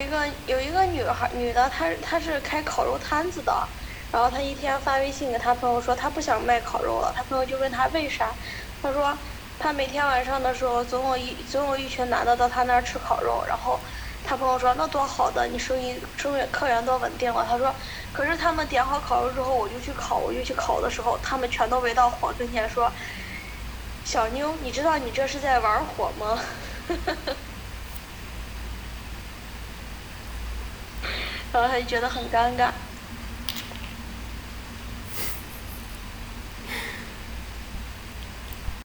一个有一个女孩女的，她她是开烤肉摊子的，然后她一天发微信给她朋友说她不想卖烤肉了，她朋友就问她为啥，她说她每天晚上的时候总有一总有一群男的到她那儿吃烤肉，然后她朋友说那多好的，你生意生意客源多稳定了。她说可是他们点好烤肉之后我就去烤，我就去烤的时候，他们全都围到火跟前说，小妞，你知道你这是在玩火吗？然后他就觉得很尴尬。